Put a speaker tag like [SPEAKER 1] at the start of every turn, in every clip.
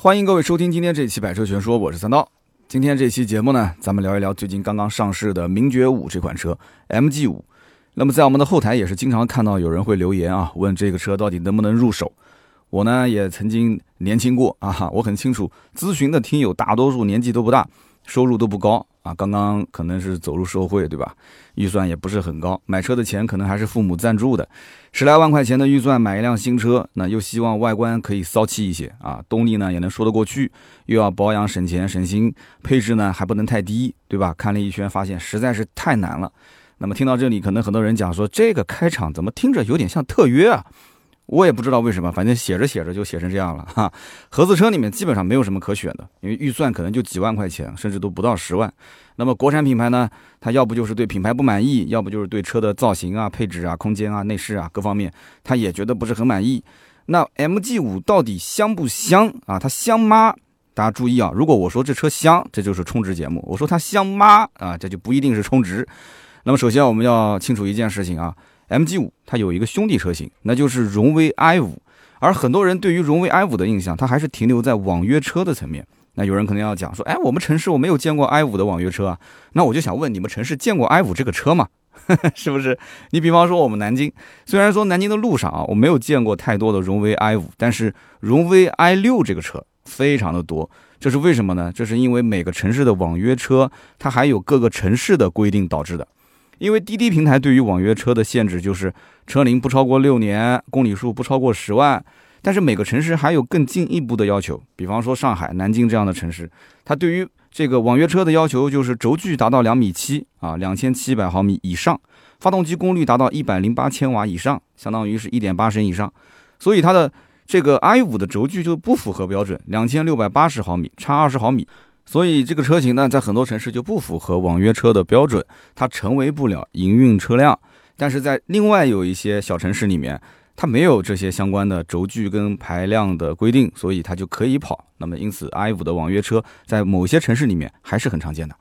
[SPEAKER 1] 欢迎各位收听今天这期《百车全说》，我是三刀。今天这期节目呢，咱们聊一聊最近刚刚上市的名爵五这款车 MG 五。那么在我们的后台也是经常看到有人会留言啊，问这个车到底能不能入手。我呢也曾经年轻过啊，我很清楚，咨询的听友大多数年纪都不大，收入都不高。啊，刚刚可能是走入社会，对吧？预算也不是很高，买车的钱可能还是父母赞助的，十来万块钱的预算买一辆新车，那又希望外观可以骚气一些啊，动力呢也能说得过去，又要保养省钱省心，配置呢还不能太低，对吧？看了一圈，发现实在是太难了。那么听到这里，可能很多人讲说，这个开场怎么听着有点像特约啊？我也不知道为什么，反正写着写着就写成这样了哈。合资车里面基本上没有什么可选的，因为预算可能就几万块钱，甚至都不到十万。那么国产品牌呢，它要不就是对品牌不满意，要不就是对车的造型啊、配置啊、空间啊、内饰啊各方面，它也觉得不是很满意。那 MG 五到底香不香啊？它香吗？大家注意啊，如果我说这车香，这就是充值节目；我说它香吗？啊，这就不一定是充值。那么首先我们要清楚一件事情啊。MG 五它有一个兄弟车型，那就是荣威 i 五，而很多人对于荣威 i 五的印象，它还是停留在网约车的层面。那有人可能要讲说，哎，我们城市我没有见过 i 五的网约车啊。那我就想问，你们城市见过 i 五这个车吗？是不是？你比方说我们南京，虽然说南京的路上啊，我没有见过太多的荣威 i 五，但是荣威 i 六这个车非常的多。这是为什么呢？这是因为每个城市的网约车，它还有各个城市的规定导致的。因为滴滴平台对于网约车的限制就是车龄不超过六年，公里数不超过十万。但是每个城市还有更进一步的要求，比方说上海、南京这样的城市，它对于这个网约车的要求就是轴距达到两米七啊，两千七百毫米以上，发动机功率达到一百零八千瓦以上，相当于是一点八升以上。所以它的这个 i 五的轴距就不符合标准，两千六百八十毫米，差二十毫米。所以这个车型呢，在很多城市就不符合网约车的标准，它成为不了营运车辆。但是在另外有一些小城市里面，它没有这些相关的轴距跟排量的规定，所以它就可以跑。那么因此，i 五的网约车在某些城市里面还是很常见的。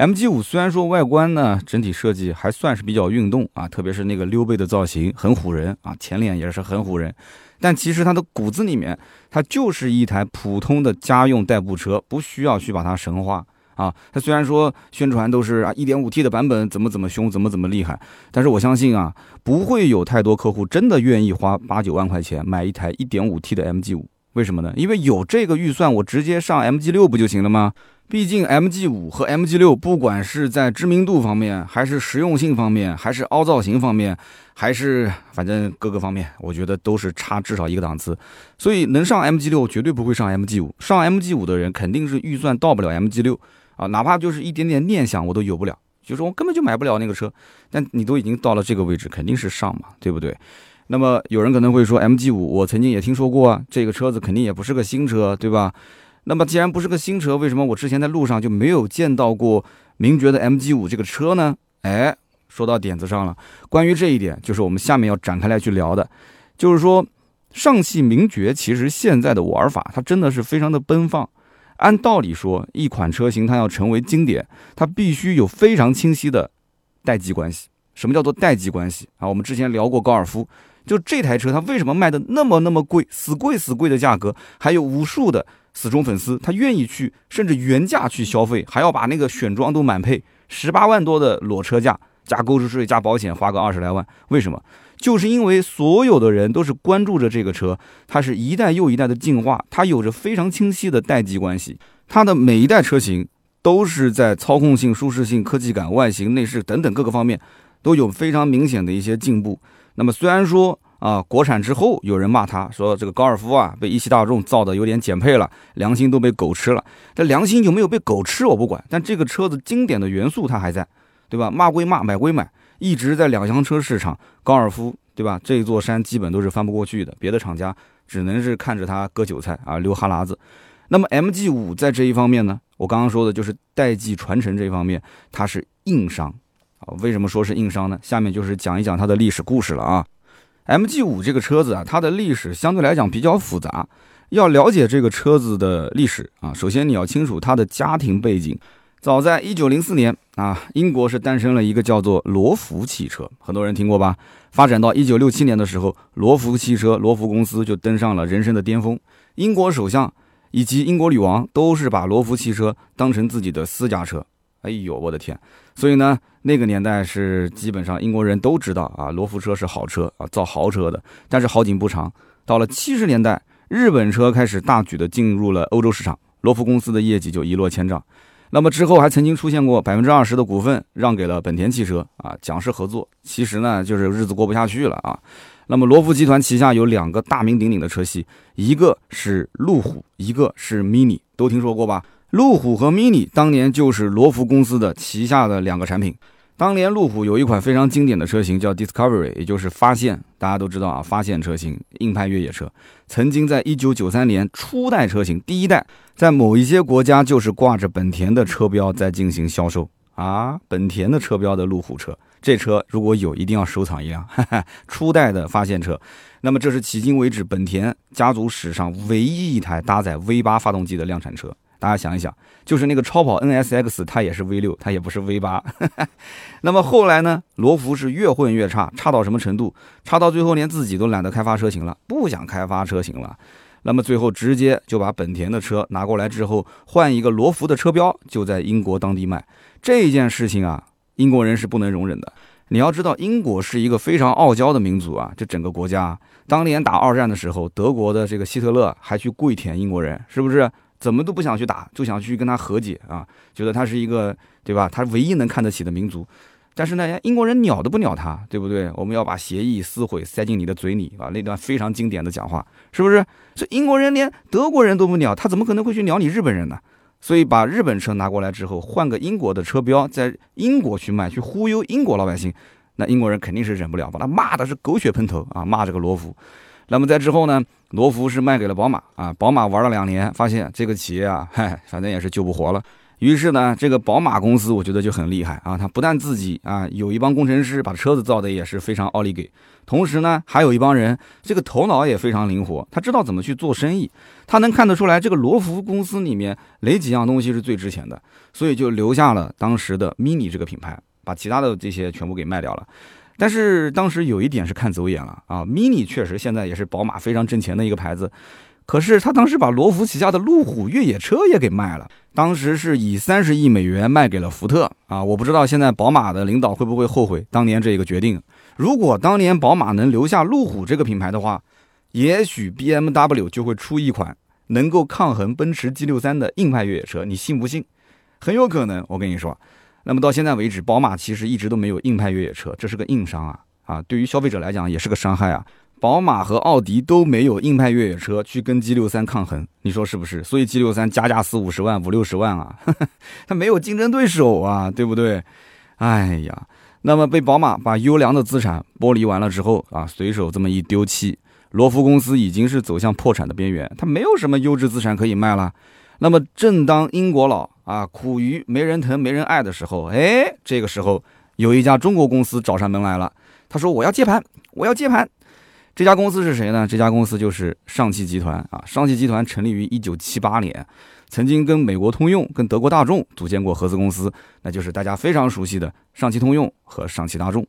[SPEAKER 1] MG 五虽然说外观呢整体设计还算是比较运动啊，特别是那个溜背的造型很唬人啊，前脸也是很唬人。但其实它的骨子里面，它就是一台普通的家用代步车，不需要去把它神化啊。它虽然说宣传都是啊一点五 T 的版本怎么怎么凶，怎么怎么厉害，但是我相信啊，不会有太多客户真的愿意花八九万块钱买一台一点五 T 的 MG 五。为什么呢？因为有这个预算，我直接上 MG 六不就行了吗？毕竟 MG 五和 MG 六，不管是在知名度方面，还是实用性方面，还是凹造型方面，还是反正各个方面，我觉得都是差至少一个档次。所以能上 MG 六，绝对不会上 MG 五。上 MG 五的人，肯定是预算到不了 MG 六啊，哪怕就是一点点念想，我都有不了，就是我根本就买不了那个车。但你都已经到了这个位置，肯定是上嘛，对不对？那么有人可能会说，MG 五，我曾经也听说过啊，这个车子肯定也不是个新车，对吧？那么既然不是个新车，为什么我之前在路上就没有见到过名爵的 MG 五这个车呢？哎，说到点子上了。关于这一点，就是我们下面要展开来去聊的，就是说上汽名爵其实现在的玩法，它真的是非常的奔放。按道理说，一款车型它要成为经典，它必须有非常清晰的代际关系。什么叫做代际关系啊？我们之前聊过高尔夫，就这台车它为什么卖的那么那么贵，死贵死贵的价格，还有无数的。死忠粉丝，他愿意去，甚至原价去消费，还要把那个选装都满配，十八万多的裸车价加购置税加保险，花个二十来万，为什么？就是因为所有的人都是关注着这个车，它是一代又一代的进化，它有着非常清晰的代际关系，它的每一代车型都是在操控性、舒适性、科技感、外形、内饰等等各个方面都有非常明显的一些进步。那么虽然说，啊，国产之后有人骂他说这个高尔夫啊被一汽大众造的有点减配了，良心都被狗吃了。这良心有没有被狗吃我不管，但这个车子经典的元素它还在，对吧？骂归骂，买归买，一直在两厢车市场，高尔夫对吧？这座山基本都是翻不过去的，别的厂家只能是看着它割韭菜啊，流哈喇子。那么 MG 五在这一方面呢，我刚刚说的就是代际传承这一方面，它是硬伤啊。为什么说是硬伤呢？下面就是讲一讲它的历史故事了啊。MG 五这个车子啊，它的历史相对来讲比较复杂。要了解这个车子的历史啊，首先你要清楚它的家庭背景。早在1904年啊，英国是诞生了一个叫做罗孚汽车，很多人听过吧？发展到1967年的时候，罗孚汽车罗孚公司就登上了人生的巅峰。英国首相以及英国女王都是把罗孚汽车当成自己的私家车。哎呦，我的天！所以呢，那个年代是基本上英国人都知道啊，罗孚车是好车啊，造豪车的。但是好景不长，到了七十年代，日本车开始大举的进入了欧洲市场，罗孚公司的业绩就一落千丈。那么之后还曾经出现过百分之二十的股份让给了本田汽车啊，讲是合作，其实呢就是日子过不下去了啊。那么罗孚集团旗下有两个大名鼎鼎的车系，一个是路虎，一个是 Mini，都听说过吧？路虎和 Mini 当年就是罗孚公司的旗下的两个产品。当年路虎有一款非常经典的车型叫 Discovery，也就是发现，大家都知道啊，发现车型硬派越野车，曾经在1993年初代车型第一代，在某一些国家就是挂着本田的车标在进行销售啊，本田的车标的路虎车，这车如果有一定要收藏一辆，哈哈，初代的发现车。那么这是迄今为止本田家族史上唯一一台搭载 V8 发动机的量产车。大家想一想，就是那个超跑 NSX，它也是 V 六，它也不是 V 八。那么后来呢？罗孚是越混越差，差到什么程度？差到最后连自己都懒得开发车型了，不想开发车型了。那么最后直接就把本田的车拿过来之后，换一个罗孚的车标，就在英国当地卖。这件事情啊，英国人是不能容忍的。你要知道，英国是一个非常傲娇的民族啊，这整个国家当年打二战的时候，德国的这个希特勒还去跪舔英国人，是不是？怎么都不想去打，就想去跟他和解啊！觉得他是一个，对吧？他唯一能看得起的民族。但是呢，英国人鸟都不鸟他，对不对？我们要把协议撕毁，塞进你的嘴里啊！那段非常经典的讲话，是不是？所以英国人连德国人都不鸟，他怎么可能会去鸟你日本人呢？所以把日本车拿过来之后，换个英国的车标，在英国去卖，去忽悠英国老百姓，那英国人肯定是忍不了，把他骂的是狗血喷头啊！骂这个罗孚。那么在之后呢？罗孚是卖给了宝马啊，宝马玩了两年，发现这个企业啊，嗨，反正也是救不活了。于是呢，这个宝马公司我觉得就很厉害啊，他不但自己啊有一帮工程师把车子造的也是非常奥利给，同时呢，还有一帮人这个头脑也非常灵活，他知道怎么去做生意，他能看得出来这个罗孚公司里面哪几样东西是最值钱的，所以就留下了当时的 Mini 这个品牌，把其他的这些全部给卖掉了。但是当时有一点是看走眼了啊，Mini 确实现在也是宝马非常挣钱的一个牌子，可是他当时把罗孚旗下的路虎越野车也给卖了，当时是以三十亿美元卖给了福特啊，我不知道现在宝马的领导会不会后悔当年这个决定。如果当年宝马能留下路虎这个品牌的话，也许 BMW 就会出一款能够抗衡奔驰 G 六三的硬派越野车，你信不信？很有可能，我跟你说。那么到现在为止，宝马其实一直都没有硬派越野车，这是个硬伤啊！啊，对于消费者来讲也是个伤害啊。宝马和奥迪都没有硬派越野车去跟 G 六三抗衡，你说是不是？所以 G 六三加价四五十万、五六十万啊，它没有竞争对手啊，对不对？哎呀，那么被宝马把优良的资产剥离完了之后啊，随手这么一丢弃，罗孚公司已经是走向破产的边缘，它没有什么优质资产可以卖了。那么，正当英国佬啊苦于没人疼、没人爱的时候，哎，这个时候有一家中国公司找上门来了。他说：“我要接盘，我要接盘。”这家公司是谁呢？这家公司就是上汽集团啊。上汽集团成立于一九七八年，曾经跟美国通用、跟德国大众组建过合资公司，那就是大家非常熟悉的上汽通用和上汽大众。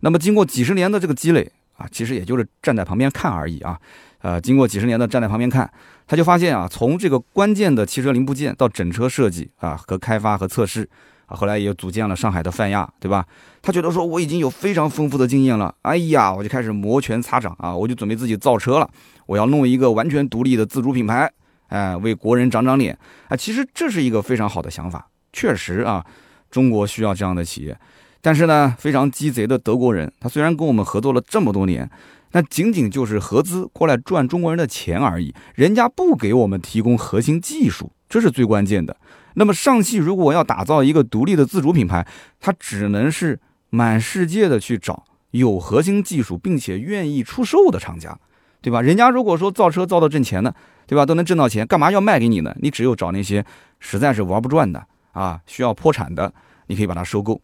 [SPEAKER 1] 那么，经过几十年的这个积累啊，其实也就是站在旁边看而已啊。呃，经过几十年的站在旁边看。他就发现啊，从这个关键的汽车零部件到整车设计啊和开发和测试啊，后来也组建了上海的泛亚，对吧？他觉得说我已经有非常丰富的经验了，哎呀，我就开始摩拳擦掌啊，我就准备自己造车了，我要弄一个完全独立的自主品牌，哎，为国人长长脸啊。其实这是一个非常好的想法，确实啊，中国需要这样的企业。但是呢，非常鸡贼的德国人，他虽然跟我们合作了这么多年。那仅仅就是合资过来赚中国人的钱而已，人家不给我们提供核心技术，这是最关键的。那么上汽如果要打造一个独立的自主品牌，它只能是满世界的去找有核心技术并且愿意出售的厂家，对吧？人家如果说造车造到挣钱呢，对吧？都能挣到钱，干嘛要卖给你呢？你只有找那些实在是玩不转的啊，需要破产的，你可以把它收购。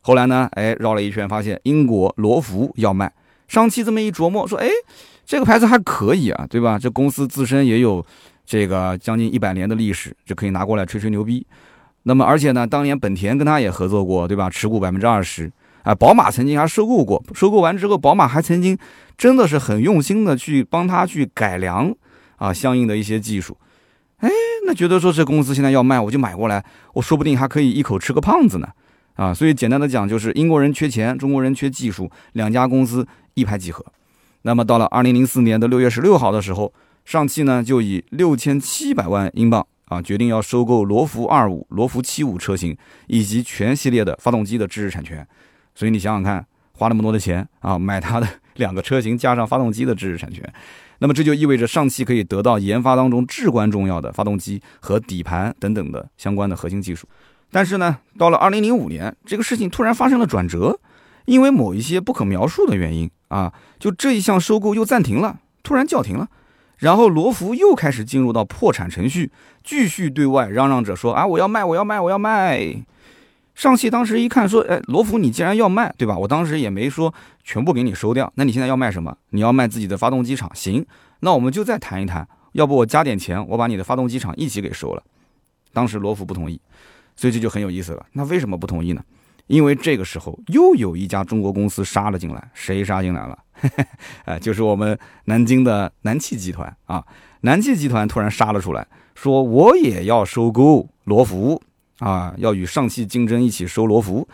[SPEAKER 1] 后来呢，哎，绕了一圈，发现英国罗孚要卖。上汽这么一琢磨，说：“哎，这个牌子还可以啊，对吧？这公司自身也有这个将近一百年的历史，就可以拿过来吹吹牛逼。那么，而且呢，当年本田跟他也合作过，对吧？持股百分之二十。啊，宝马曾经还收购过，收购完之后，宝马还曾经真的是很用心的去帮他去改良啊相应的一些技术。哎，那觉得说这公司现在要卖，我就买过来，我说不定还可以一口吃个胖子呢。啊，所以简单的讲，就是英国人缺钱，中国人缺技术，两家公司一拍即合。那么到了二零零四年的六月十六号的时候，上汽呢就以六千七百万英镑啊，决定要收购罗孚二五、罗孚七五车型以及全系列的发动机的知识产权。所以你想想看，花那么多的钱啊，买它的 两个车型加上发动机的知识产权，那么这就意味着上汽可以得到研发当中至关重要的发动机和底盘等等的相关的核心技术。但是呢，到了二零零五年，这个事情突然发生了转折，因为某一些不可描述的原因啊，就这一项收购又暂停了，突然叫停了，然后罗孚又开始进入到破产程序，继续对外嚷嚷着说啊，我要卖，我要卖，我要卖。上汽当时一看说，哎，罗孚你既然要卖，对吧？我当时也没说全部给你收掉，那你现在要卖什么？你要卖自己的发动机厂，行，那我们就再谈一谈，要不我加点钱，我把你的发动机厂一起给收了。当时罗孚不同意。所以这就很有意思了。那为什么不同意呢？因为这个时候又有一家中国公司杀了进来。谁杀进来了？哎，就是我们南京的南汽集团啊。南汽集团突然杀了出来，说我也要收购罗孚啊，要与上汽竞争，一起收罗孚。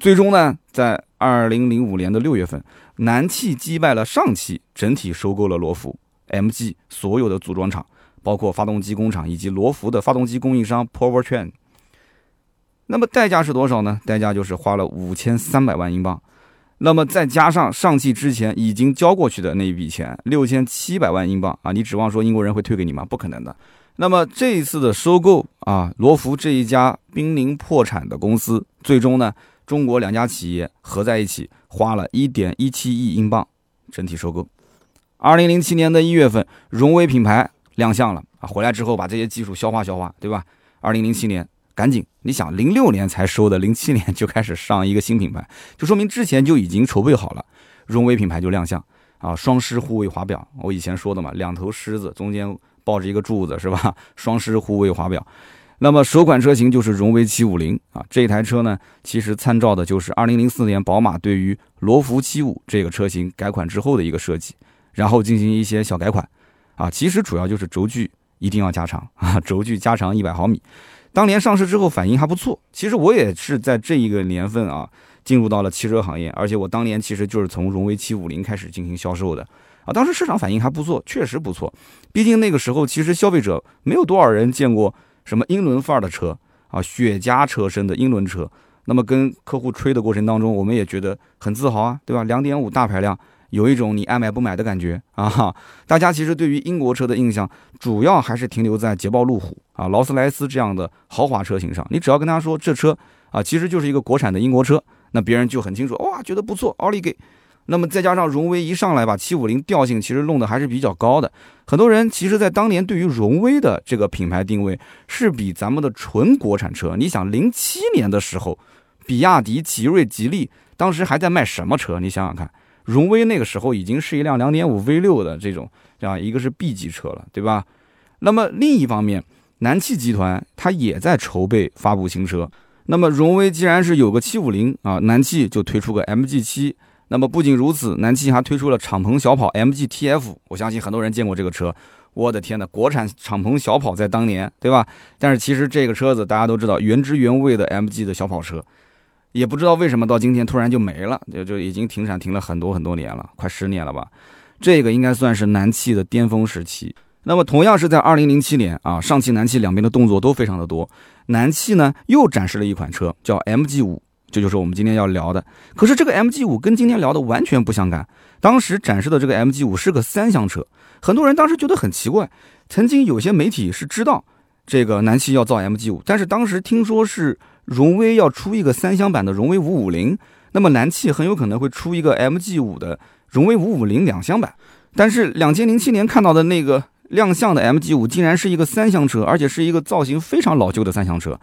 [SPEAKER 1] 最终呢，在二零零五年的六月份，南汽击败了上汽，整体收购了罗孚 MG 所有的组装厂，包括发动机工厂以及罗孚的发动机供应商 Powertrain。那么代价是多少呢？代价就是花了五千三百万英镑，那么再加上上汽之前已经交过去的那一笔钱六千七百万英镑啊，你指望说英国人会退给你吗？不可能的。那么这一次的收购啊，罗孚这一家濒临破产的公司，最终呢，中国两家企业合在一起花了一点一七亿英镑整体收购。二零零七年的一月份，荣威品牌亮相了啊，回来之后把这些技术消化消化，对吧？二零零七年。赶紧，你想零六年才收的，零七年就开始上一个新品牌，就说明之前就已经筹备好了。荣威品牌就亮相啊，双狮护卫华表，我以前说的嘛，两头狮子中间抱着一个柱子是吧？双狮护卫华表。那么首款车型就是荣威七五零啊，这台车呢，其实参照的就是二零零四年宝马对于罗孚七五这个车型改款之后的一个设计，然后进行一些小改款啊，其实主要就是轴距一定要加长啊，轴距加长一百毫米。当年上市之后反应还不错，其实我也是在这一个年份啊进入到了汽车行业，而且我当年其实就是从荣威七五零开始进行销售的啊，当时市场反应还不错，确实不错。毕竟那个时候其实消费者没有多少人见过什么英伦范儿的车啊，雪茄车身的英伦车。那么跟客户吹的过程当中，我们也觉得很自豪啊，对吧？两点五大排量。有一种你爱买不买的感觉啊！大家其实对于英国车的印象，主要还是停留在捷豹路虎啊、劳斯莱斯这样的豪华车型上。你只要跟他说这车啊，其实就是一个国产的英国车，那别人就很清楚，哇，觉得不错，奥利给。那么再加上荣威一上来把七五零调性其实弄得还是比较高的，很多人其实在当年对于荣威的这个品牌定位是比咱们的纯国产车。你想零七年的时候，比亚迪、奇瑞、吉利当时还在卖什么车？你想想看。荣威那个时候已经是一辆2.5 V6 的这种这样一个是 B 级车了，对吧？那么另一方面，南汽集团它也在筹备发布新车。那么荣威既然是有个750啊，南汽就推出个 MG7。那么不仅如此，南汽还推出了敞篷小跑 MG TF。我相信很多人见过这个车。我的天呐，国产敞篷小跑在当年，对吧？但是其实这个车子大家都知道，原汁原味的 MG 的小跑车。也不知道为什么到今天突然就没了，就就已经停产停了很多很多年了，快十年了吧。这个应该算是南汽的巅峰时期。那么同样是在二零零七年啊，上汽、南汽两边的动作都非常的多。南汽呢又展示了一款车，叫 MG 五，这就是我们今天要聊的。可是这个 MG 五跟今天聊的完全不相干。当时展示的这个 MG 五是个三厢车，很多人当时觉得很奇怪。曾经有些媒体是知道这个南汽要造 MG 五，但是当时听说是。荣威要出一个三厢版的荣威五五零，那么南汽很有可能会出一个 MG 五的荣威五五零两厢版。但是两千零七年看到的那个亮相的 MG 五，竟然是一个三厢车，而且是一个造型非常老旧的三厢车，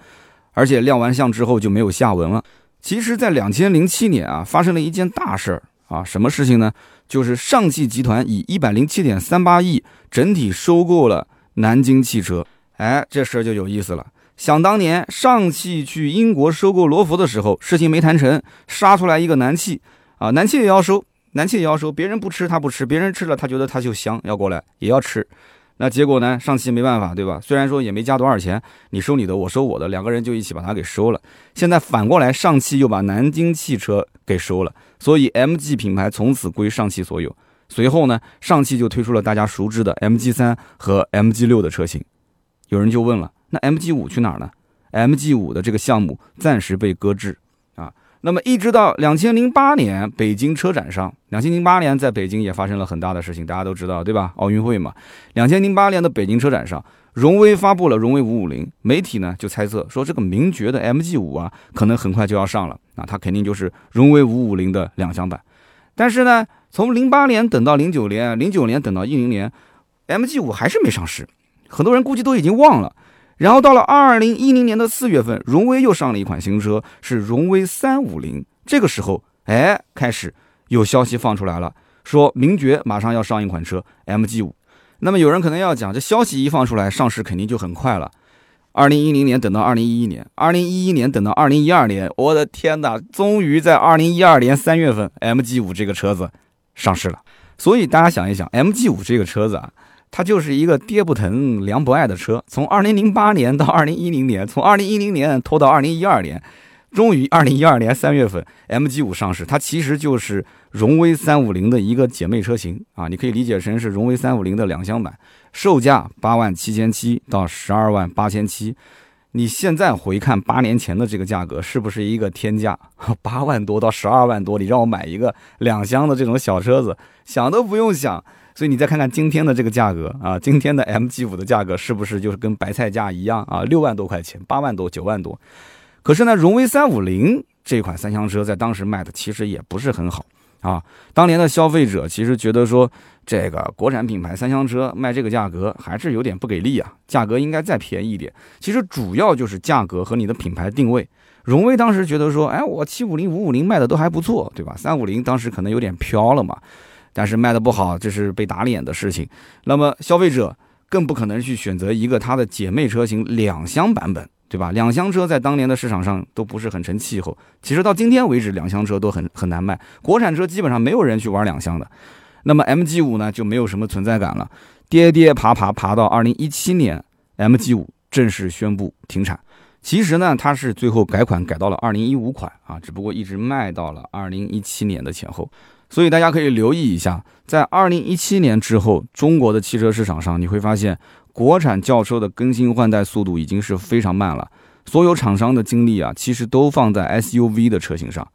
[SPEAKER 1] 而且亮完相之后就没有下文了。其实，在两千零七年啊，发生了一件大事儿啊，什么事情呢？就是上汽集团以一百零七点三八亿整体收购了南京汽车。哎，这事儿就有意思了。想当年，上汽去英国收购罗孚的时候，事情没谈成，杀出来一个南汽，啊，南汽也要收，南汽也要收，别人不吃他不吃，别人吃了他觉得他就香，要过来也要吃。那结果呢？上汽没办法，对吧？虽然说也没加多少钱，你收你的，我收我的，两个人就一起把它给收了。现在反过来，上汽又把南京汽车给收了，所以 MG 品牌从此归上汽所有。随后呢，上汽就推出了大家熟知的 MG 三和 MG 六的车型。有人就问了，那 MG 五去哪儿呢？MG 五的这个项目暂时被搁置啊。那么一直到两千零八年北京车展上，两千零八年在北京也发生了很大的事情，大家都知道对吧？奥运会嘛。两千零八年的北京车展上，荣威发布了荣威五五零，媒体呢就猜测说这个名爵的 MG 五啊，可能很快就要上了啊，它肯定就是荣威五五零的两厢版。但是呢，从零八年等到零九年，零九年等到一零年，MG 五还是没上市，很多人估计都已经忘了。然后到了二零一零年的四月份，荣威又上了一款新车，是荣威三五零。这个时候，哎，开始有消息放出来了，说名爵马上要上一款车 MG 五。那么有人可能要讲，这消息一放出来，上市肯定就很快了。二零一零年等到二零一一年，二零一一年等到二零一二年，我的天哪，终于在二零一二年三月份，MG 五这个车子上市了。所以大家想一想，MG 五这个车子啊。它就是一个爹不疼娘不爱的车，从二零零八年到二零一零年，从二零一零年拖到二零一二年，终于二零一二年三月份，MG 五上市。它其实就是荣威三五零的一个姐妹车型啊，你可以理解成是荣威三五零的两厢版，售价八万七千七到十二万八千七。你现在回看八年前的这个价格，是不是一个天价？八万多到十二万多，你让我买一个两厢的这种小车子，想都不用想。所以你再看看今天的这个价格啊，今天的 MG 五的价格是不是就是跟白菜价一样啊？六万多块钱，八万多，九万多。可是呢，荣威三五零这款三厢车在当时卖的其实也不是很好啊。当年的消费者其实觉得说，这个国产品牌三厢车卖这个价格还是有点不给力啊，价格应该再便宜一点。其实主要就是价格和你的品牌定位。荣威当时觉得说，哎，我七五零、五五零卖的都还不错，对吧？三五零当时可能有点飘了嘛。但是卖的不好，这是被打脸的事情。那么消费者更不可能去选择一个它的姐妹车型两厢版本，对吧？两厢车在当年的市场上都不是很成气候。其实到今天为止，两厢车都很很难卖。国产车基本上没有人去玩两厢的。那么 MG 五呢，就没有什么存在感了。跌跌爬爬爬到二零一七年，MG 五正式宣布停产。其实呢，它是最后改款改到了二零一五款啊，只不过一直卖到了二零一七年的前后。所以大家可以留意一下，在二零一七年之后，中国的汽车市场上，你会发现国产轿车的更新换代速度已经是非常慢了。所有厂商的精力啊，其实都放在 SUV 的车型上。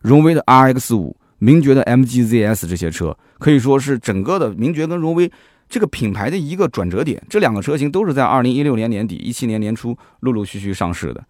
[SPEAKER 1] 荣威的 RX 五、名爵的 MG ZS 这些车，可以说是整个的名爵跟荣威这个品牌的一个转折点。这两个车型都是在二零一六年年底、一七年年初陆陆续续上市的。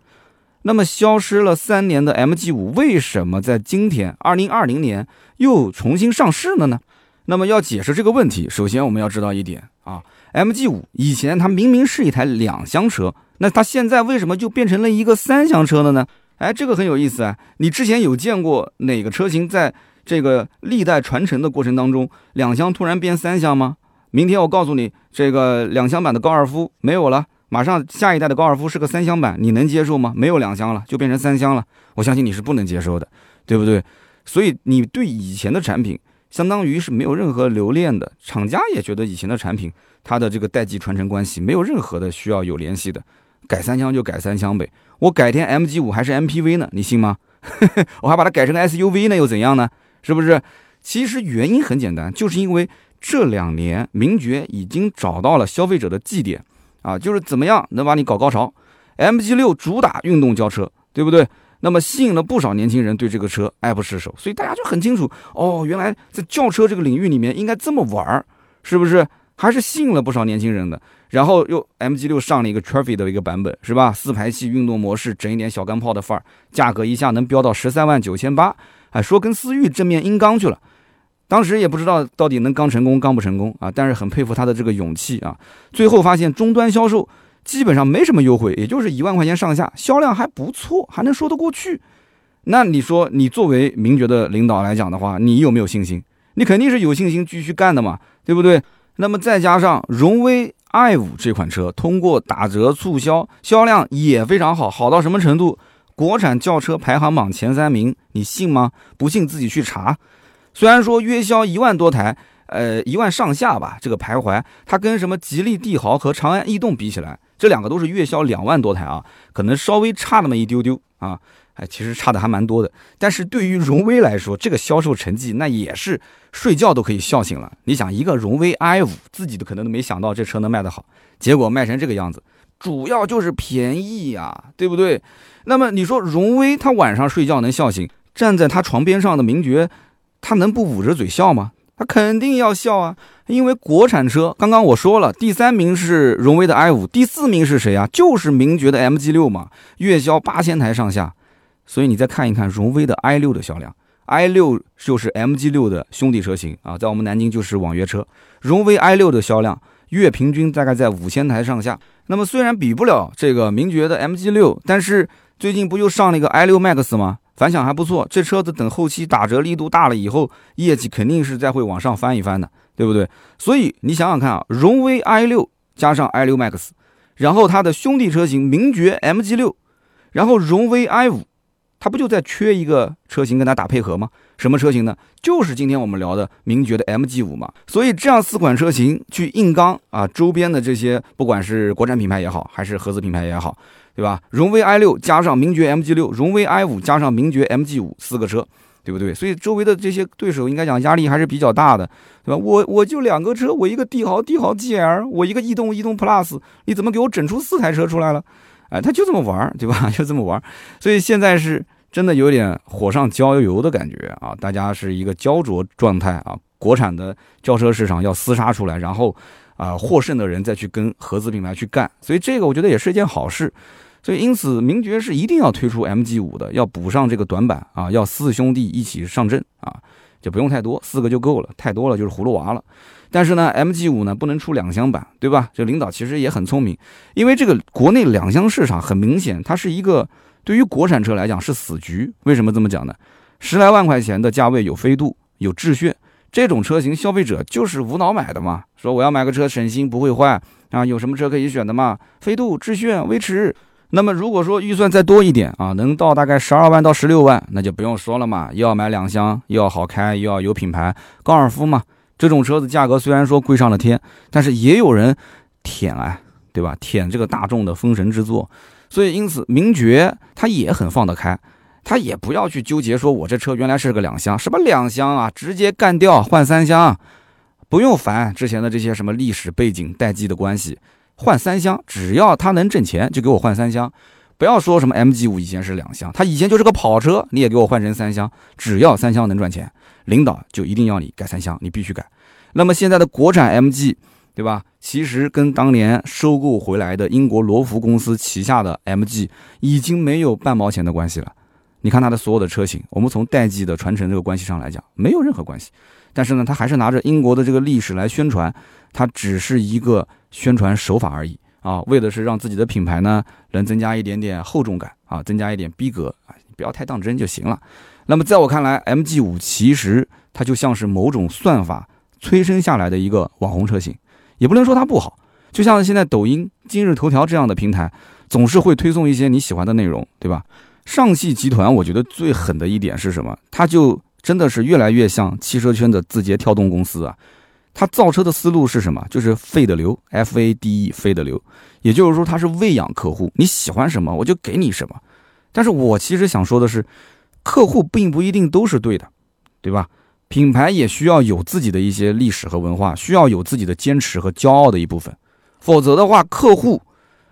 [SPEAKER 1] 那么消失了三年的 MG 五，为什么在今天二零二零年又重新上市了呢？那么要解释这个问题，首先我们要知道一点啊，MG 五以前它明明是一台两厢车，那它现在为什么就变成了一个三厢车了呢？哎，这个很有意思啊！你之前有见过哪个车型在这个历代传承的过程当中，两厢突然变三厢吗？明天我告诉你，这个两厢版的高尔夫没有了。马上下一代的高尔夫是个三厢版，你能接受吗？没有两厢了，就变成三厢了。我相信你是不能接受的，对不对？所以你对以前的产品，相当于是没有任何留恋的。厂家也觉得以前的产品，它的这个代际传承关系没有任何的需要有联系的。改三厢就改三厢呗，我改天 MG 五还是 MPV 呢？你信吗？我还把它改成 SUV 呢，又怎样呢？是不是？其实原因很简单，就是因为这两年名爵已经找到了消费者的绩点。啊，就是怎么样能把你搞高潮？MG 六主打运动轿车，对不对？那么吸引了不少年轻人对这个车爱不释手，所以大家就很清楚哦，原来在轿车这个领域里面应该这么玩儿，是不是？还是吸引了不少年轻人的。然后又 MG 六上了一个 Trophy 的一个版本，是吧？四排气运动模式，整一点小钢炮的范儿，价格一下能飙到十三万九千八，哎，说跟思域正面硬刚去了。当时也不知道到底能刚成功刚不成功啊，但是很佩服他的这个勇气啊。最后发现终端销售基本上没什么优惠，也就是一万块钱上下，销量还不错，还能说得过去。那你说你作为名爵的领导来讲的话，你有没有信心？你肯定是有信心继续干的嘛，对不对？那么再加上荣威 i 五这款车通过打折促销，销量也非常好，好到什么程度？国产轿车排行榜前三名，你信吗？不信自己去查。虽然说月销一万多台，呃一万上下吧，这个徘徊，它跟什么吉利帝豪和长安逸动比起来，这两个都是月销两万多台啊，可能稍微差那么一丢丢啊，哎，其实差的还蛮多的。但是对于荣威来说，这个销售成绩那也是睡觉都可以笑醒了。你想，一个荣威 i 五，自己都可能都没想到这车能卖得好，结果卖成这个样子，主要就是便宜呀，对不对？那么你说荣威他晚上睡觉能笑醒，站在他床边上的名爵，他能不捂着嘴笑吗？他肯定要笑啊，因为国产车，刚刚我说了，第三名是荣威的 i 五，第四名是谁啊？就是名爵的 MG 六嘛，月销八千台上下。所以你再看一看荣威的 i 六的销量，i 六就是 MG 六的兄弟车型啊，在我们南京就是网约车。荣威 i 六的销量月平均大概在五千台上下。那么虽然比不了这个名爵的 MG 六，但是最近不又上了一个 i 六 Max 吗？反响还不错，这车子等后期打折力度大了以后，业绩肯定是再会往上翻一翻的，对不对？所以你想想看啊，荣威 i 六加上 i 六 Max，然后它的兄弟车型名爵 MG 六，然后荣威 i 五，它不就在缺一个车型跟它打配合吗？什么车型呢？就是今天我们聊的名爵的 MG 五嘛。所以这样四款车型去硬刚啊，周边的这些不管是国产品牌也好，还是合资品牌也好。对吧？荣威 i 六加上名爵 MG 六，荣威 i 五加上名爵 MG 五，四个车，对不对？所以周围的这些对手应该讲压力还是比较大的，对吧？我我就两个车，我一个帝豪帝豪 GL，我一个逸动逸动 Plus，你怎么给我整出四台车出来了？哎，他就这么玩，对吧？就这么玩。所以现在是真的有点火上浇油的感觉啊！大家是一个焦灼状态啊！国产的轿车市场要厮杀出来，然后啊获胜的人再去跟合资品牌去干，所以这个我觉得也是一件好事。所以，因此，名爵是一定要推出 MG 五的，要补上这个短板啊，要四兄弟一起上阵啊，就不用太多，四个就够了，太多了就是葫芦娃了。但是呢，MG 五呢不能出两厢版，对吧？这领导其实也很聪明，因为这个国内两厢市场很明显，它是一个对于国产车来讲是死局。为什么这么讲呢？十来万块钱的价位有飞度、有致炫这种车型，消费者就是无脑买的嘛，说我要买个车省心不会坏啊，有什么车可以选的嘛？飞度、致炫、威驰。那么如果说预算再多一点啊，能到大概十二万到十六万，那就不用说了嘛，又要买两厢，又要好开，又要有品牌，高尔夫嘛，这种车子价格虽然说贵上了天，但是也有人舔啊，对吧？舔这个大众的封神之作，所以因此名爵他也很放得开，他也不要去纠结说我这车原来是个两厢，什么两厢啊，直接干掉换三厢，不用烦之前的这些什么历史背景代际的关系。换三厢，只要它能挣钱，就给我换三厢。不要说什么 MG 五以前是两厢，它以前就是个跑车，你也给我换成三厢。只要三厢能赚钱，领导就一定要你改三厢，你必须改。那么现在的国产 MG，对吧？其实跟当年收购回来的英国罗孚公司旗下的 MG 已经没有半毛钱的关系了。你看它的所有的车型，我们从代际的传承这个关系上来讲，没有任何关系。但是呢，它还是拿着英国的这个历史来宣传，它只是一个。宣传手法而已啊，为的是让自己的品牌呢能增加一点点厚重感啊，增加一点逼格啊，不要太当真就行了。那么在我看来，MG 五其实它就像是某种算法催生下来的一个网红车型，也不能说它不好。就像现在抖音、今日头条这样的平台，总是会推送一些你喜欢的内容，对吧？上汽集团我觉得最狠的一点是什么？它就真的是越来越像汽车圈的字节跳动公司啊。它造车的思路是什么？就是费的流，F A D E，费的流，也就是说它是喂养客户，你喜欢什么我就给你什么。但是我其实想说的是，客户并不一定都是对的，对吧？品牌也需要有自己的一些历史和文化，需要有自己的坚持和骄傲的一部分。否则的话，客户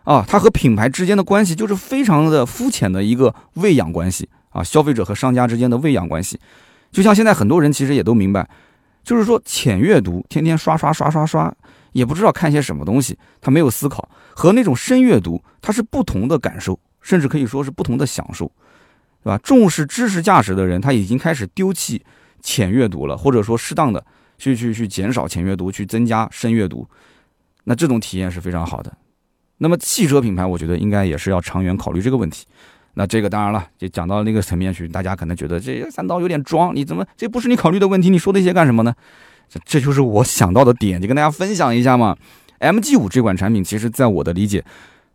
[SPEAKER 1] 啊，他和品牌之间的关系就是非常的肤浅的一个喂养关系啊，消费者和商家之间的喂养关系。就像现在很多人其实也都明白。就是说，浅阅读，天天刷刷刷刷刷，也不知道看些什么东西，他没有思考；和那种深阅读，它是不同的感受，甚至可以说是不同的享受，对吧？重视知识价值的人，他已经开始丢弃浅阅读了，或者说适当的去去去减少浅阅读，去增加深阅读，那这种体验是非常好的。那么汽车品牌，我觉得应该也是要长远考虑这个问题。那这个当然了，就讲到那个层面去，大家可能觉得这三刀有点装，你怎么这不是你考虑的问题？你说那些干什么呢？这这就是我想到的点，就跟大家分享一下嘛。MG 五这款产品，其实在我的理解，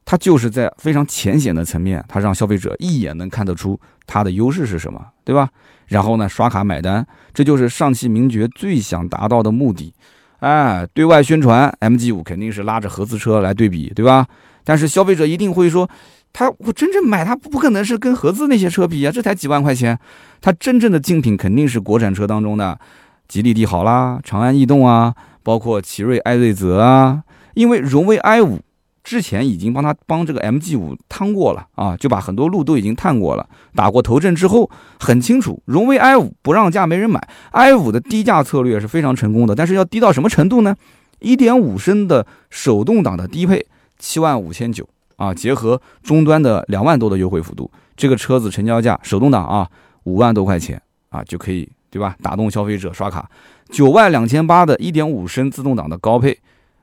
[SPEAKER 1] 它就是在非常浅显的层面，它让消费者一眼能看得出它的优势是什么，对吧？然后呢，刷卡买单，这就是上汽名爵最想达到的目的。哎，对外宣传 MG5 肯定是拉着合资车来对比，对吧？但是消费者一定会说，他我真正买它不可能是跟合资那些车比啊，这才几万块钱，它真正的竞品肯定是国产车当中的吉利帝豪啦、长安逸动啊，包括奇瑞艾瑞泽啊，因为荣威 i5。之前已经帮他帮这个 MG 五趟过了啊，就把很多路都已经探过了，打过头阵之后很清楚，荣威 i 五不让价没人买，i 五的低价策略是非常成功的，但是要低到什么程度呢？一点五升的手动挡的低配七万五千九啊，结合终端的两万多的优惠幅度，这个车子成交价手动挡啊五万多块钱啊就可以对吧？打动消费者刷卡，九万两千八的一点五升自动挡的高配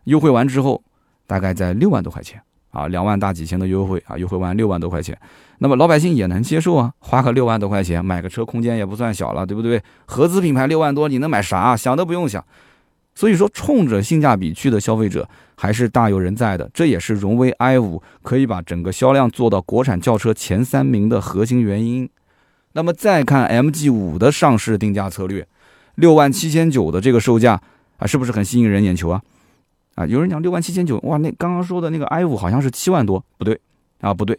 [SPEAKER 1] 优惠完之后。大概在六万多块钱啊，两万大几千的优惠啊，优惠完六万多块钱，那么老百姓也能接受啊，花个六万多块钱买个车，空间也不算小了，对不对？合资品牌六万多，你能买啥？想都不用想。所以说，冲着性价比去的消费者还是大有人在的，这也是荣威 i 五可以把整个销量做到国产轿车前三名的核心原因。那么再看 MG 五的上市定价策略，六万七千九的这个售价啊，是不是很吸引人眼球啊？啊，有人讲六万七千九，哇，那刚刚说的那个 i 五好像是七万多，不对，啊，不对，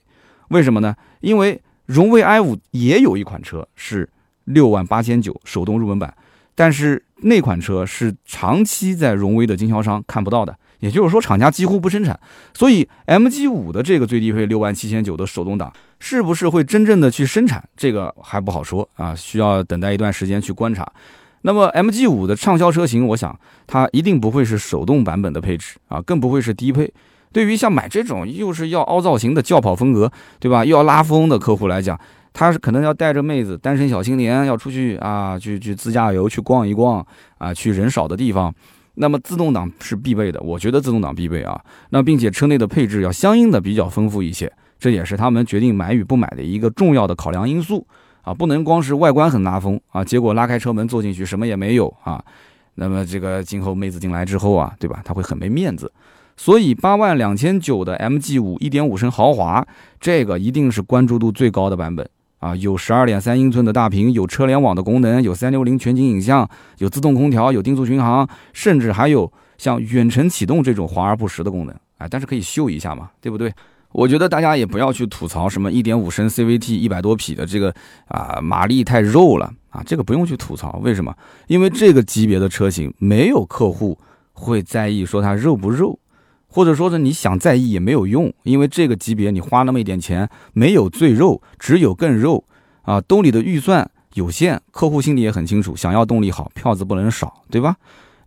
[SPEAKER 1] 为什么呢？因为荣威 i 五也有一款车是六万八千九手动入门版，但是那款车是长期在荣威的经销商看不到的，也就是说厂家几乎不生产，所以 MG 五的这个最低配六万七千九的手动挡是不是会真正的去生产，这个还不好说啊，需要等待一段时间去观察。那么 MG 五的畅销车型，我想它一定不会是手动版本的配置啊，更不会是低配。对于像买这种又是要凹造型的轿跑风格，对吧？又要拉风的客户来讲，他是可能要带着妹子，单身小青年要出去啊，去去自驾游，去逛一逛啊，去人少的地方。那么自动挡是必备的，我觉得自动挡必备啊。那并且车内的配置要相应的比较丰富一些，这也是他们决定买与不买的一个重要的考量因素。啊，不能光是外观很拉风啊，结果拉开车门坐进去什么也没有啊。那么这个今后妹子进来之后啊，对吧？他会很没面子。所以八万两千九的 MG 五一点五升豪华，这个一定是关注度最高的版本啊。有十二点三英寸的大屏，有车联网的功能，有三六零全景影像，有自动空调，有定速巡航，甚至还有像远程启动这种华而不实的功能啊。但是可以秀一下嘛，对不对？我觉得大家也不要去吐槽什么一点五升 CVT 一百多匹的这个啊马力太肉了啊，这个不用去吐槽。为什么？因为这个级别的车型没有客户会在意说它肉不肉，或者说是你想在意也没有用，因为这个级别你花那么一点钱，没有最肉，只有更肉啊。兜里的预算有限，客户心里也很清楚，想要动力好，票子不能少，对吧？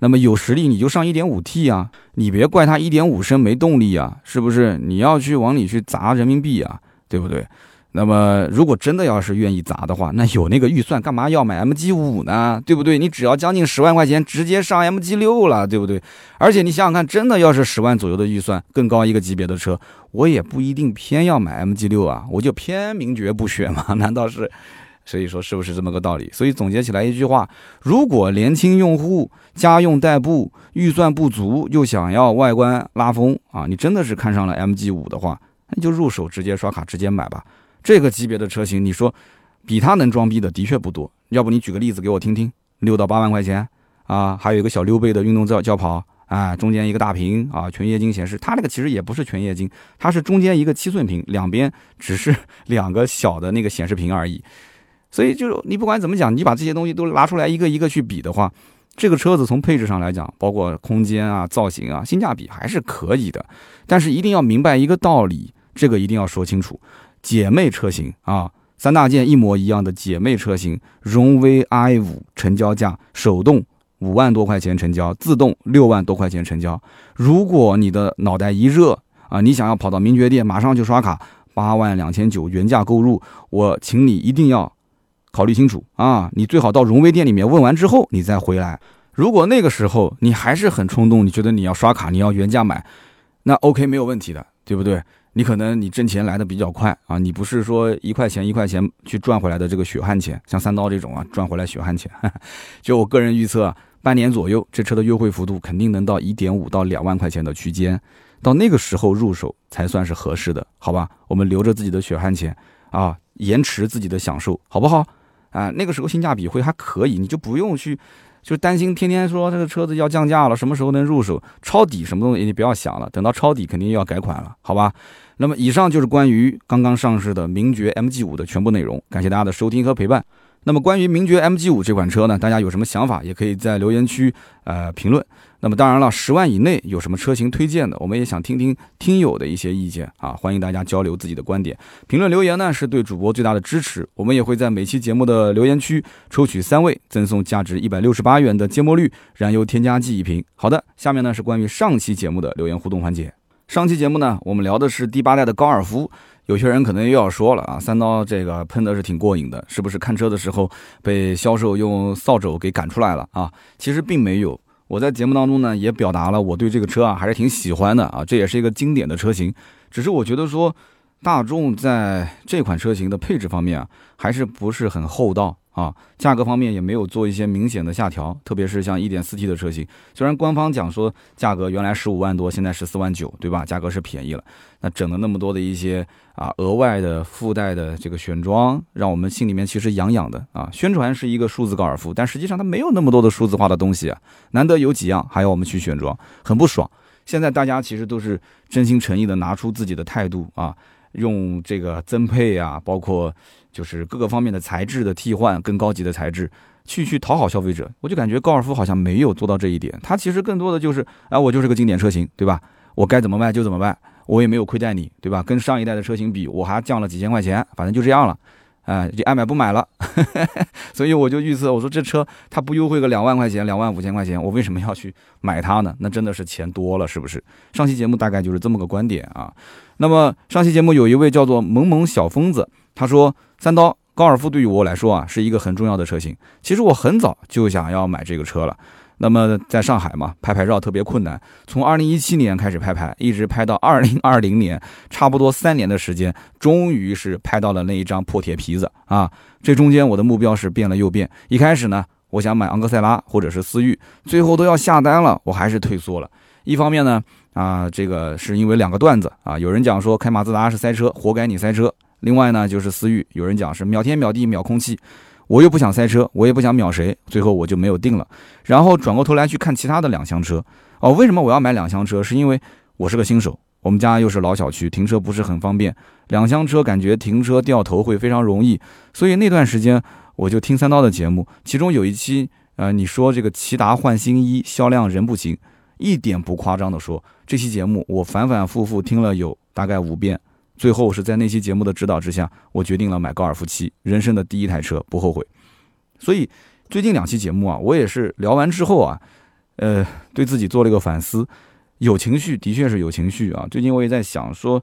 [SPEAKER 1] 那么有实力你就上一点五 T 啊，你别怪它一点五升没动力啊，是不是？你要去往里去砸人民币啊，对不对？那么如果真的要是愿意砸的话，那有那个预算干嘛要买 MG 五呢？对不对？你只要将近十万块钱，直接上 MG 六了，对不对？而且你想想看，真的要是十万左右的预算，更高一个级别的车，我也不一定偏要买 MG 六啊，我就偏名爵不选嘛？难道是？所以说是不是这么个道理？所以总结起来一句话：如果年轻用户家用代步预算不足，又想要外观拉风啊，你真的是看上了 MG 五的话，那就入手直接刷卡直接买吧。这个级别的车型，你说比它能装逼的的确不多。要不你举个例子给我听听？六到八万块钱啊，还有一个小溜背的运动轿轿跑啊，中间一个大屏啊，全液晶显示。它那个其实也不是全液晶，它是中间一个七寸屏，两边只是两个小的那个显示屏而已。所以就是你不管怎么讲，你把这些东西都拿出来一个一个去比的话，这个车子从配置上来讲，包括空间啊、造型啊、性价比还是可以的。但是一定要明白一个道理，这个一定要说清楚。姐妹车型啊，三大件一模一样的姐妹车型，荣威 i 五成交价手动五万多块钱成交，自动六万多块钱成交。如果你的脑袋一热啊，你想要跑到名爵店马上就刷卡，八万两千九原价购入，我请你一定要。考虑清楚啊！你最好到荣威店里面问完之后，你再回来。如果那个时候你还是很冲动，你觉得你要刷卡，你要原价买，那 OK 没有问题的，对不对？你可能你挣钱来的比较快啊，你不是说一块钱一块钱去赚回来的这个血汗钱，像三刀这种啊赚回来血汗钱。就我个人预测，半年左右这车的优惠幅度肯定能到一点五到两万块钱的区间。到那个时候入手才算是合适的，好吧？我们留着自己的血汗钱啊，延迟自己的享受，好不好？啊，那个时候性价比会还可以，你就不用去，就担心天天说这个车子要降价了，什么时候能入手？抄底什么东西你不要想了，等到抄底肯定要改款了，好吧？那么以上就是关于刚刚上市的名爵 MG 五的全部内容，感谢大家的收听和陪伴。那么关于名爵 MG 五这款车呢，大家有什么想法，也可以在留言区呃评论。那么当然了，十万以内有什么车型推荐的，我们也想听听听友的一些意见啊，欢迎大家交流自己的观点。评论留言呢是对主播最大的支持，我们也会在每期节目的留言区抽取三位，赠送价值一百六十八元的芥末绿燃油添加剂一瓶。好的，下面呢是关于上期节目的留言互动环节。上期节目呢，我们聊的是第八代的高尔夫。有些人可能又要说了啊，三刀这个喷的是挺过瘾的，是不是看车的时候被销售用扫帚给赶出来了啊？其实并没有，我在节目当中呢也表达了我对这个车啊还是挺喜欢的啊，这也是一个经典的车型。只是我觉得说，大众在这款车型的配置方面啊，还是不是很厚道。啊，价格方面也没有做一些明显的下调，特别是像 1.4T 的车型，虽然官方讲说价格原来十五万多，现在十四万九，对吧？价格是便宜了，那整了那么多的一些啊额外的附带的这个选装，让我们心里面其实痒痒的啊。宣传是一个数字高尔夫，但实际上它没有那么多的数字化的东西啊，难得有几样还要我们去选装，很不爽。现在大家其实都是真心诚意的拿出自己的态度啊。用这个增配啊，包括就是各个方面的材质的替换，更高级的材质，去去讨好消费者。我就感觉高尔夫好像没有做到这一点，它其实更多的就是，哎，我就是个经典车型，对吧？我该怎么卖就怎么卖，我也没有亏待你，对吧？跟上一代的车型比，我还降了几千块钱，反正就这样了。哎，就爱买不买了，所以我就预测，我说这车它不优惠个两万块钱、两万五千块钱，我为什么要去买它呢？那真的是钱多了，是不是？上期节目大概就是这么个观点啊。那么上期节目有一位叫做萌萌小疯子，他说三刀高尔夫对于我来说啊是一个很重要的车型，其实我很早就想要买这个车了。那么在上海嘛，拍牌照特别困难。从二零一七年开始拍牌，一直拍到二零二零年，差不多三年的时间，终于是拍到了那一张破铁皮子啊！这中间我的目标是变了又变。一开始呢，我想买昂克赛拉或者是思域，最后都要下单了，我还是退缩了。一方面呢，啊，这个是因为两个段子啊，有人讲说开马自达是塞车，活该你塞车；另外呢，就是思域，有人讲是秒天秒地秒空气。我又不想塞车，我也不想秒谁，最后我就没有定了。然后转过头来去看其他的两厢车。哦，为什么我要买两厢车？是因为我是个新手，我们家又是老小区，停车不是很方便。两厢车感觉停车掉头会非常容易，所以那段时间我就听三刀的节目，其中有一期，呃，你说这个骐达换新衣销量仍不行，一点不夸张的说，这期节目我反反复复听了有大概五遍。最后是在那期节目的指导之下，我决定了买高尔夫七，人生的第一台车，不后悔。所以最近两期节目啊，我也是聊完之后啊，呃，对自己做了一个反思，有情绪，的确是有情绪啊。最近我也在想，说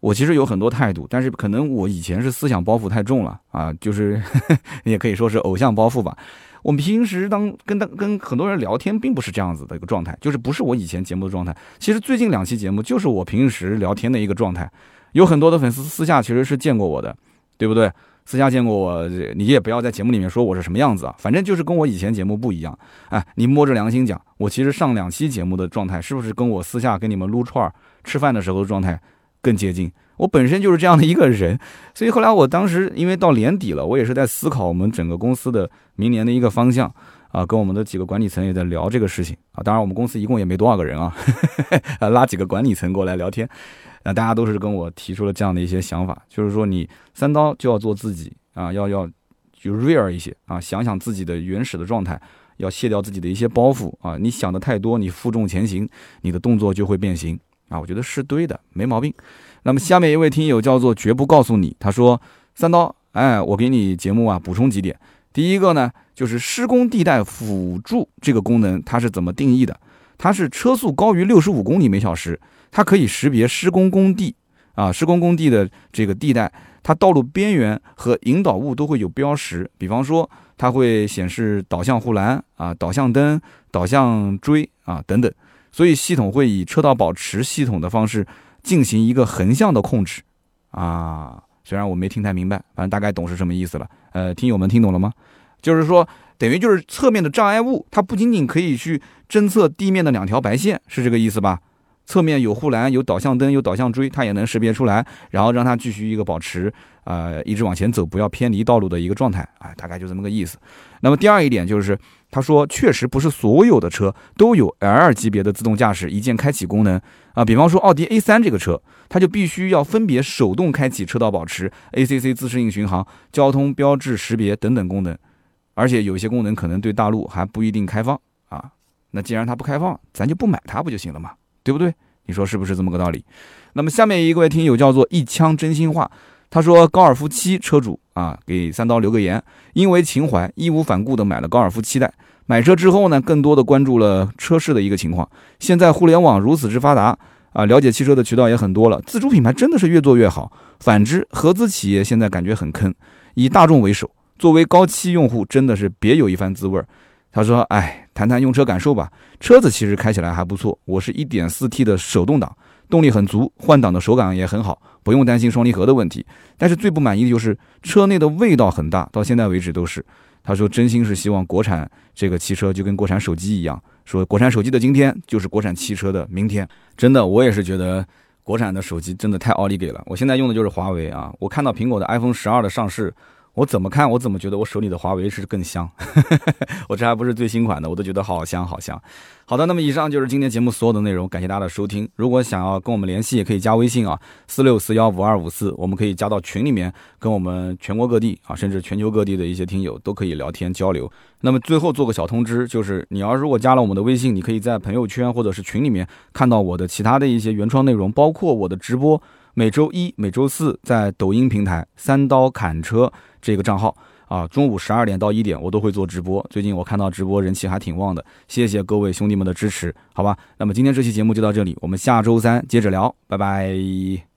[SPEAKER 1] 我其实有很多态度，但是可能我以前是思想包袱太重了啊，就是 也可以说是偶像包袱吧。我们平时当跟当跟很多人聊天，并不是这样子的一个状态，就是不是我以前节目的状态。其实最近两期节目就是我平时聊天的一个状态。有很多的粉丝私下其实是见过我的，对不对？私下见过我，你也不要在节目里面说我是什么样子啊，反正就是跟我以前节目不一样。哎，你摸着良心讲，我其实上两期节目的状态，是不是跟我私下跟你们撸串儿、吃饭的时候的状态更接近？我本身就是这样的一个人，所以后来我当时因为到年底了，我也是在思考我们整个公司的明年的一个方向啊，跟我们的几个管理层也在聊这个事情啊。当然，我们公司一共也没多少个人 啊，拉几个管理层过来聊天。那大家都是跟我提出了这样的一些想法，就是说你三刀就要做自己啊，要要就 real 一些啊，想想自己的原始的状态，要卸掉自己的一些包袱啊。你想的太多，你负重前行，你的动作就会变形啊。我觉得是对的，没毛病。那么下面一位听友叫做绝不告诉你，他说三刀，哎，我给你节目啊补充几点。第一个呢，就是施工地带辅助这个功能，它是怎么定义的？它是车速高于六十五公里每小时。它可以识别施工工地啊，施工工地的这个地带，它道路边缘和引导物都会有标识，比方说它会显示导向护栏啊、导向灯、导向锥啊等等，所以系统会以车道保持系统的方式进行一个横向的控制啊。虽然我没听太明白，反正大概懂是什么意思了。呃，听友们听懂了吗？就是说，等于就是侧面的障碍物，它不仅仅可以去侦测地面的两条白线，是这个意思吧？侧面有护栏、有导向灯、有导向锥，它也能识别出来，然后让它继续一个保持呃一直往前走，不要偏离道路的一个状态啊，大概就这么个意思。那么第二一点就是，他说确实不是所有的车都有 L 级别的自动驾驶一键开启功能啊，比方说奥迪 A3 这个车，它就必须要分别手动开启车道保持、ACC 自适应巡航、交通标志识别等等功能，而且有些功能可能对大陆还不一定开放啊。那既然它不开放，咱就不买它不就行了嘛，对不对？你说是不是这么个道理？那么下面一位听友叫做一腔真心话，他说高尔夫七车主啊，给三刀留个言，因为情怀，义无反顾的买了高尔夫七代。买车之后呢，更多的关注了车市的一个情况。现在互联网如此之发达啊，了解汽车的渠道也很多了，自主品牌真的是越做越好。反之，合资企业现在感觉很坑，以大众为首，作为高七用户，真的是别有一番滋味儿。他说：“哎，谈谈用车感受吧。车子其实开起来还不错。我是一点四 T 的手动挡，动力很足，换挡的手感也很好，不用担心双离合的问题。但是最不满意的就是车内的味道很大，到现在为止都是。他说，真心是希望国产这个汽车就跟国产手机一样，说国产手机的今天就是国产汽车的明天。真的，我也是觉得国产的手机真的太奥利给了。我现在用的就是华为啊，我看到苹果的 iPhone 十二的上市。”我怎么看，我怎么觉得我手里的华为是更香。我这还不是最新款的，我都觉得好香好香。好的，那么以上就是今天节目所有的内容，感谢大家的收听。如果想要跟我们联系，也可以加微信啊，四六四幺五二五四，我们可以加到群里面，跟我们全国各地啊，甚至全球各地的一些听友都可以聊天交流。那么最后做个小通知，就是你要如果加了我们的微信，你可以在朋友圈或者是群里面看到我的其他的一些原创内容，包括我的直播。每周一、每周四在抖音平台“三刀砍车”这个账号啊，中午十二点到一点我都会做直播。最近我看到直播人气还挺旺的，谢谢各位兄弟们的支持，好吧？那么今天这期节目就到这里，我们下周三接着聊，拜拜。